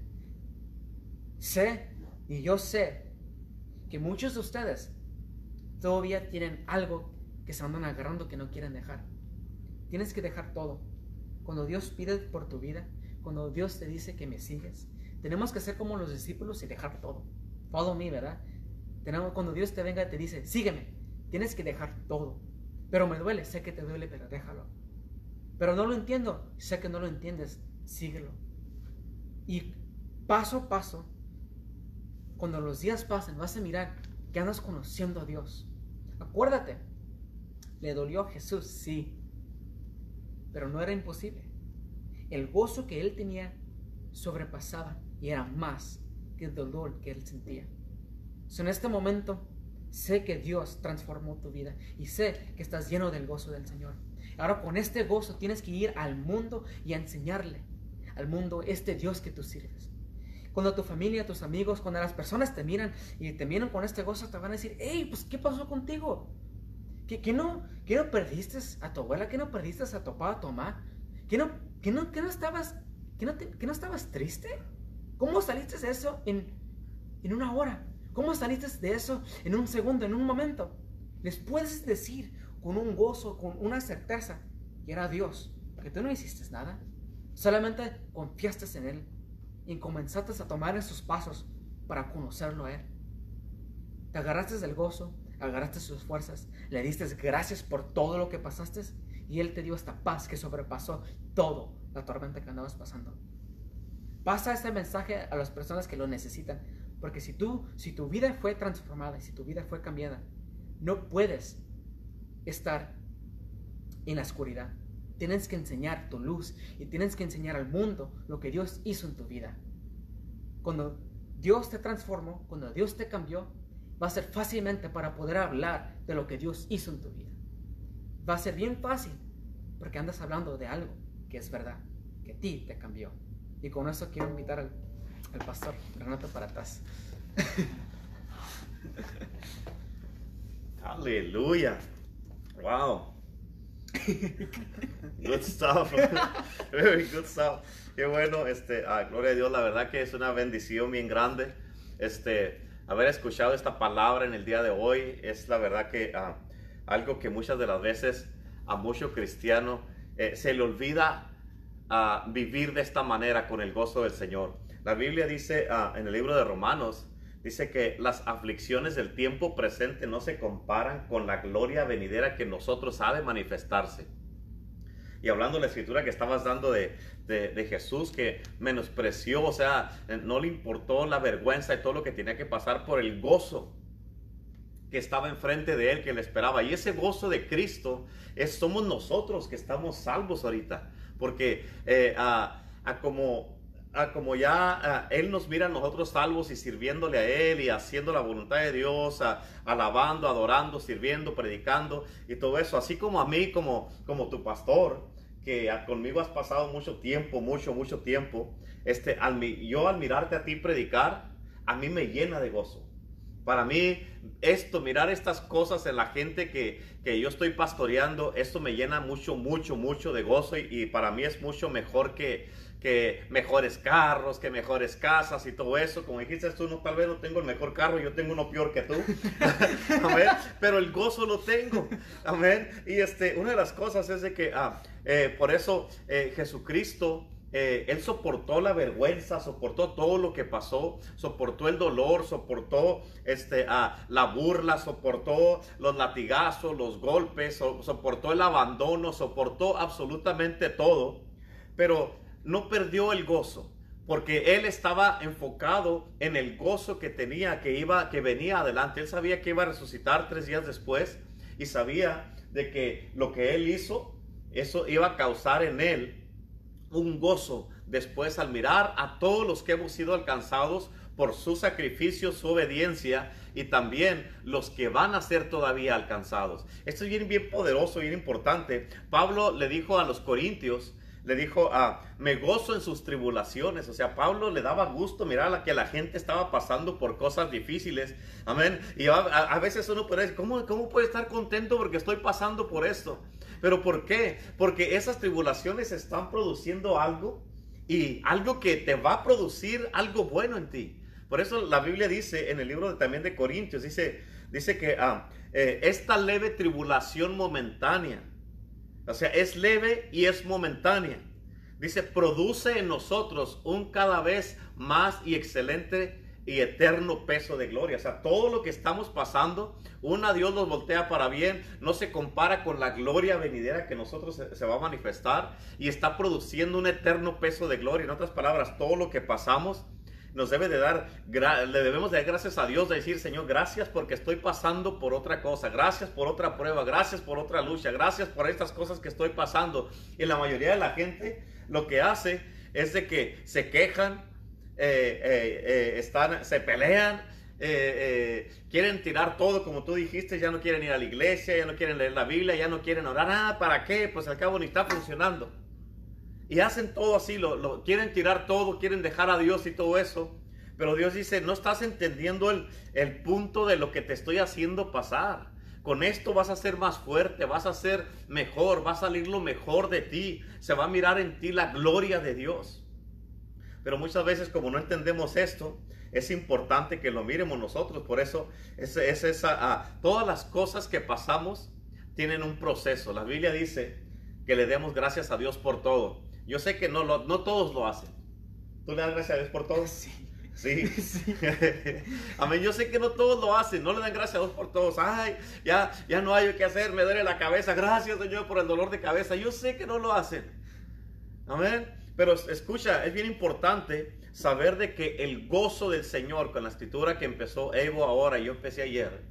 Sé, y yo sé, que muchos de ustedes todavía tienen algo que se andan agarrando que no quieren dejar. Tienes que dejar todo. Cuando Dios pide por tu vida, cuando Dios te dice que me sigues, tenemos que ser como los discípulos y dejar todo. Follow me, ¿verdad? Tenemos, cuando Dios te venga y te dice, sígueme, tienes que dejar todo. Pero me duele, sé que te duele, pero déjalo. Pero no lo entiendo, sé que no lo entiendes, síguelo. Y paso a paso cuando los días pasen, vas a mirar que andas conociendo a Dios. Acuérdate, le dolió a Jesús, sí, pero no era imposible. El gozo que él tenía sobrepasaba y era más que el dolor que él sentía. en este momento sé que Dios transformó tu vida y sé que estás lleno del gozo del Señor. Ahora con este gozo tienes que ir al mundo y enseñarle al mundo este Dios que tú sirves. Cuando tu familia, tus amigos, cuando las personas te miran y te miran con este gozo, te van a decir, hey, pues ¿qué pasó contigo? ¿Qué, no, ¿Qué no perdiste a tu abuela? ¿Qué no perdiste a tu papá, a tu mamá? ¿Qué no, qué no, qué no estabas, qué no, qué no estabas triste? ¿Cómo saliste de eso en, en una hora? ¿Cómo saliste de eso en un segundo, en un momento? Les puedes decir con un gozo, con una certeza, que era Dios, porque tú no hiciste nada. Solamente confiaste en Él y comenzaste a tomar esos pasos para conocerlo a Él. Te agarraste del gozo, agarraste sus fuerzas, le diste gracias por todo lo que pasaste y Él te dio esta paz que sobrepasó todo la tormenta que andabas pasando. Pasa este mensaje a las personas que lo necesitan, porque si tú, si tu vida fue transformada si tu vida fue cambiada, no puedes estar en la oscuridad. Tienes que enseñar tu luz y tienes que enseñar al mundo lo que Dios hizo en tu vida. Cuando Dios te transformó, cuando Dios te cambió, va a ser fácilmente para poder hablar de lo que Dios hizo en tu vida. Va a ser bien fácil porque andas hablando de algo que es verdad, que a ti te cambió. Y con eso quiero invitar al, pastor Renato para atrás. Aleluya. Wow. Good stuff. Very good stuff. Qué bueno, este, ah, gloria a Dios, la verdad que es una bendición bien grande. Este, haber escuchado esta palabra en el día de hoy es la verdad que ah, algo que muchas de las veces a muchos cristianos eh, se le olvida ah, vivir de esta manera con el gozo del Señor. La Biblia dice en el libro de Romanos, dice que las aflicciones del tiempo presente no se comparan con la gloria venidera que nosotros ha de manifestarse. Y hablando de la escritura que estabas dando de, Jesús, que menospreció, o sea, no le importó la vergüenza y todo lo que tenía que pasar por el gozo que estaba enfrente de él, que le esperaba. Y ese gozo de Cristo es, somos nosotros que estamos salvos ahorita. Porque eh, a como como ya Él nos mira a nosotros salvos y sirviéndole a Él y haciendo la voluntad de Dios, alabando, adorando, sirviendo, predicando y todo eso, así como a mí, como, como tu pastor, que conmigo has pasado mucho tiempo, mucho, mucho tiempo, este, al, yo al mirarte a ti predicar, a mí me llena de gozo. Para mí, esto, mirar estas cosas en la gente que, que yo estoy pastoreando, esto me llena mucho, mucho, mucho de gozo y para mí es mucho mejor que, que mejores carros, que mejores casas y todo eso. Como dijiste tú, no, tal vez no tengo el mejor carro, yo tengo uno peor que tú. Amén. Pero el gozo lo tengo. Amén. Y este, una de las cosas es de que, ah, eh, por eso eh, Jesucristo, eh, Él soportó la vergüenza, soportó todo lo que pasó, soportó el dolor, soportó este, ah, la burla, soportó los latigazos, los golpes, soportó el abandono, soportó absolutamente todo. Pero no perdió el gozo, porque él estaba enfocado en el gozo que tenía, que iba, que venía adelante. Él sabía que iba a resucitar tres días después y sabía de que lo que él hizo, eso iba a causar en él un gozo después al mirar a todos los que hemos sido alcanzados por su sacrificio, su obediencia y también los que van a ser todavía alcanzados. Esto es bien, bien poderoso, bien importante. Pablo le dijo a los corintios, le dijo, ah, me gozo en sus tribulaciones. O sea, Pablo le daba gusto mirar que la gente estaba pasando por cosas difíciles. Amén. Y a, veces uno puede decir, ¿cómo, ¿cómo puede estar contento porque estoy pasando por esto? ¿Pero por qué? Porque esas tribulaciones están produciendo algo y algo que te va a producir algo bueno en ti. Por eso la Biblia dice en el libro también de Corintios, dice, dice que ah, eh, esta leve tribulación momentánea o sea, es leve y es momentánea. Dice, produce en nosotros un cada vez más y excelente y eterno peso de gloria. O sea, todo lo que estamos pasando, una Dios nos voltea para bien, no se compara con la gloria venidera que nosotros se, se, va a manifestar y está produciendo un eterno peso de gloria. En otras palabras, todo lo que pasamos nos debe de dar, le debemos de dar gracias a Dios, de decir, Señor, gracias porque estoy pasando por otra cosa, gracias por otra prueba, gracias por otra lucha, gracias por estas cosas que estoy pasando. Y la mayoría de la gente lo que hace es de que se quejan, eh, eh, eh, están, se pelean, quieren tirar todo, como tú dijiste, ya no quieren ir a la iglesia, ya no quieren leer la Biblia, ya no quieren orar, nada, ¿para qué? Pues al cabo ni está funcionando. Y hacen todo así, lo, quieren tirar todo, quieren dejar a Dios y todo eso. Pero Dios dice, no estás entendiendo el, el punto de lo que te estoy haciendo pasar. Con esto vas a ser más fuerte, vas a ser mejor, va a salir lo mejor de ti. Se va a mirar en ti la gloria de Dios. Pero muchas veces como no entendemos esto, es importante que lo miremos nosotros. Por eso es, es esa, todas las cosas que pasamos tienen un proceso. La Biblia dice que le demos gracias a Dios por todo. Yo sé que no, lo- no todos lo hacen. ¿Tú le das gracias a Dios por todo? Sí. Sí. Sí. Amén. Yo sé que no todos lo hacen. No le dan gracias a Dios por todos. Ay, ya, ya no hay qué hacer. Me duele la cabeza. Gracias, Señor, por el dolor de cabeza. Yo sé que no lo hacen. Amén. Pero escucha, es bien importante saber de que el gozo del Señor, con la escritura que empezó Evo ahora y yo empecé ayer,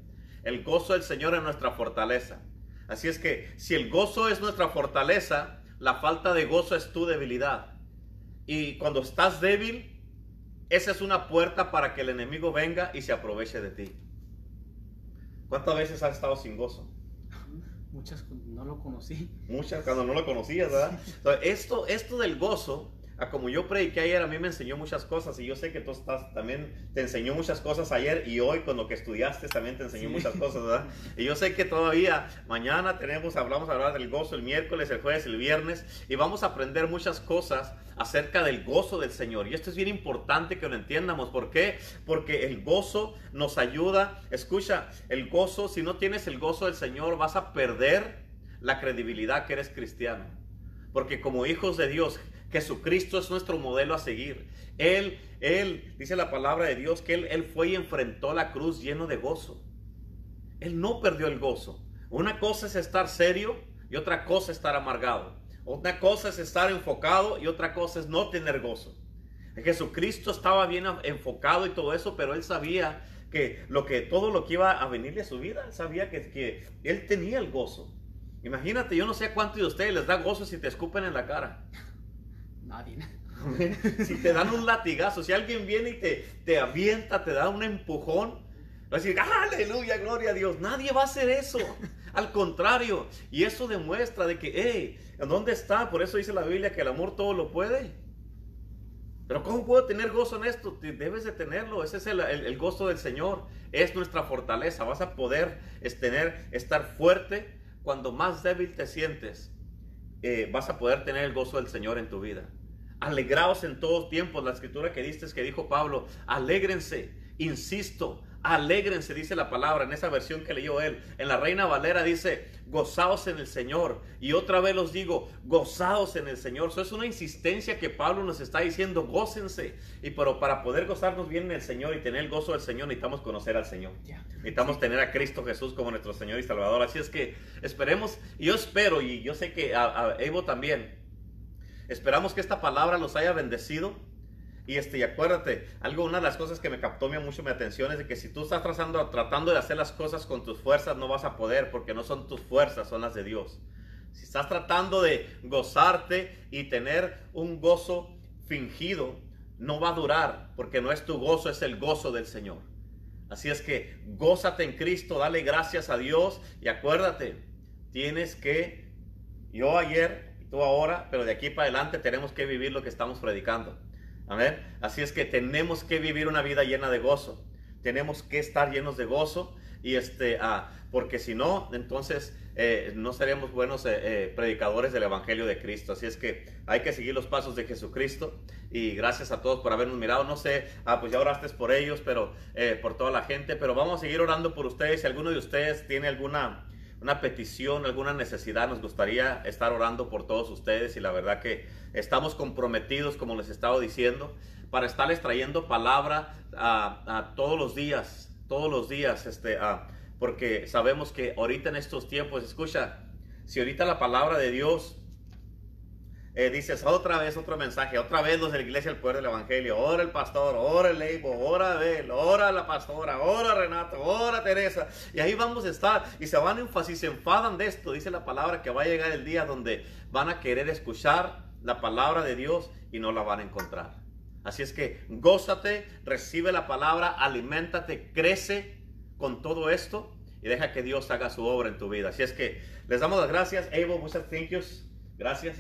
el gozo del Señor es nuestra fortaleza. Así es que si el gozo es nuestra fortaleza, la falta de gozo es tu debilidad. Y cuando estás débil, esa es una puerta para que el enemigo venga y se aproveche de ti. ¿Cuántas veces has estado sin gozo? Muchas no lo conocí. Muchas cuando no lo conocías, ¿verdad? Entonces, esto, esto del gozo, a como yo prediqué ayer, a mí me enseñó muchas cosas y yo sé que tú estás también, te enseñó muchas cosas ayer y hoy con lo que estudiaste también te enseñó Sí. muchas cosas, ¿verdad? Y yo sé que todavía mañana tenemos, hablamos a hablar del gozo el miércoles, el jueves, el viernes y vamos a aprender muchas cosas acerca del gozo del Señor. Y esto es bien importante que lo entiendamos. ¿Por qué? Porque el gozo nos ayuda. Escucha, el gozo, si no tienes el gozo del Señor, vas a perder la credibilidad que eres cristiano. Porque como hijos de Dios, Jesucristo es nuestro modelo a seguir. Él, Él, dice la palabra de Dios, que Él, él fue y enfrentó la cruz lleno de gozo. Él no perdió el gozo. Una cosa es estar serio y otra cosa es estar amargado. Una cosa es estar enfocado y otra cosa es no tener gozo. Jesucristo estaba bien enfocado y todo eso, pero él sabía que, lo que todo lo que iba a venirle a su vida, sabía que, que él tenía el gozo. Imagínate, yo no sé a cuántos de ustedes les da gozo si te escupen en la cara. Nadie. si te dan un latigazo, si alguien viene y te, te avienta, te da un empujón, va a decir, aleluya, gloria a Dios. Nadie va a hacer eso. Al contrario, y eso demuestra de que, hey, ¿dónde está? Por eso dice la Biblia que el amor todo lo puede. Pero ¿cómo puedo tener gozo en esto? Debes de tenerlo. Ese es el, el- el gozo del Señor. Es nuestra fortaleza. Vas a poder es tener, estar fuerte cuando más débil te sientes. eh, vas a poder tener el gozo del Señor en tu vida. Alegraos en todos tiempos. La escritura que diste es que dijo Pablo, alégrense, insisto, alégrense, dice la palabra en esa versión que leyó él. En la Reina Valera dice, gozaos en el Señor. Y otra vez los digo, gozaos en el Señor. Eso es una insistencia que Pablo nos está diciendo, gócense. Y pero para poder gozarnos bien en el Señor y tener el gozo del Señor, necesitamos conocer al Señor. Necesitamos tener a Cristo Jesús como nuestro Señor y Salvador. Así es que esperemos, y yo espero, y yo sé que a, a Evo también, esperamos que esta palabra los haya bendecido. Y, este, y acuérdate, algo, una de las cosas que me captó mucho mi atención es de que si tú estás trazando, tratando de hacer las cosas con tus fuerzas, no vas a poder, porque no son tus fuerzas, son las de Dios. Si estás tratando de gozarte y tener un gozo fingido, no va a durar, porque no es tu gozo, es el gozo del Señor. Así es que gózate en Cristo, dale gracias a Dios y acuérdate, tienes que, yo ayer tú ahora, pero de aquí para adelante tenemos que vivir lo que estamos predicando. Amén. Así es que tenemos que vivir una vida llena de gozo. Tenemos que estar llenos de gozo y este, ah, porque si no, entonces eh, no seremos buenos eh, eh, predicadores del Evangelio de Cristo. Así es que hay que seguir los pasos de Jesucristo y gracias a todos por habernos mirado. No sé, ah, pues ya oraste por ellos, pero por toda la gente, pero vamos a seguir orando por ustedes. Si alguno de ustedes tiene alguna una petición, alguna necesidad, nos gustaría estar orando por todos ustedes y la verdad que estamos comprometidos, como les estaba diciendo, para estarles trayendo palabra a, todos los días, todos los días, este, porque sabemos que ahorita en estos tiempos, escucha, si ahorita la palabra de Dios eh, dices otra vez otro mensaje, otra vez los de la iglesia el poder del evangelio, ora el pastor, ora el Leibo, ora Abel, ora la pastora, ora Renato, ora Teresa, y ahí vamos a estar, y se van y se enfadan de esto, dice la palabra que va a llegar el día donde van a querer escuchar la palabra de Dios y no la van a encontrar. Así es que gózate, recibe la palabra, aliméntate, crece con todo esto y deja que Dios haga su obra en tu vida. Así es que les damos las gracias. Abel, muchas thank yous. Gracias.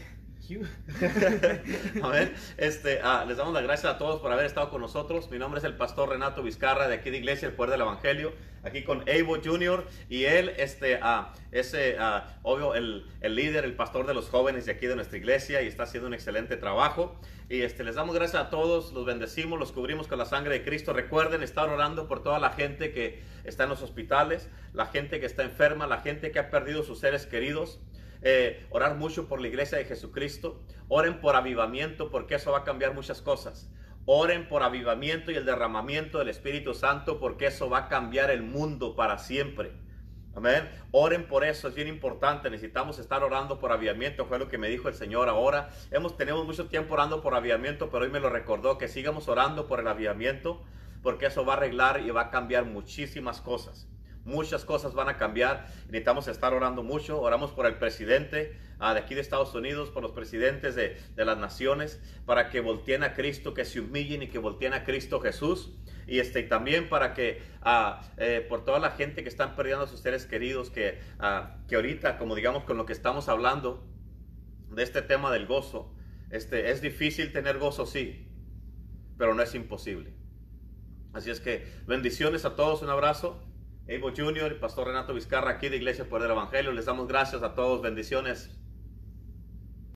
Este, ah, les damos las gracias a todos por haber estado con nosotros. Mi nombre es el pastor Renato Vizcarra de aquí de Iglesia El Poder del Evangelio. Aquí con Evo Jr. y él, este, ah, es ah, obvio el, el, líder, el pastor de los jóvenes de aquí de nuestra iglesia y está haciendo un excelente trabajo. Y este, les damos gracias a todos, los bendecimos, los cubrimos con la sangre de Cristo. Recuerden estar orando por toda la gente que está en los hospitales, la gente que está enferma, la gente que ha perdido sus seres queridos. Eh, orar mucho por la iglesia de Jesucristo. Oren por avivamiento porque eso va a cambiar muchas cosas. Oren por avivamiento y el derramamiento del Espíritu Santo porque eso va a cambiar el mundo para siempre. Amén. Oren por eso, es bien importante. Necesitamos estar orando por avivamiento. Fue lo que me dijo el Señor ahora. Hemos tenido mucho tiempo orando por avivamiento, pero hoy me lo recordó que sigamos orando por el avivamiento porque eso va a arreglar y va a cambiar muchísimas cosas muchas cosas van a cambiar. Necesitamos estar orando mucho. Oramos por el presidente ah, de aquí de Estados Unidos, por los presidentes de, las naciones, para que volteen a Cristo, que se humillen y que volteen a Cristo Jesús. Y este, también para que, ah, eh, por toda la gente que están perdiendo a sus seres queridos, que, ah, que ahorita, como digamos, con lo que estamos hablando de este tema del gozo, este, es difícil tener gozo, sí, pero no es imposible. Así es que bendiciones a todos, un abrazo. Evo Junior, Pastor Renato Vizcarra, aquí de Iglesia por el Evangelio. Les damos gracias a todos, bendiciones.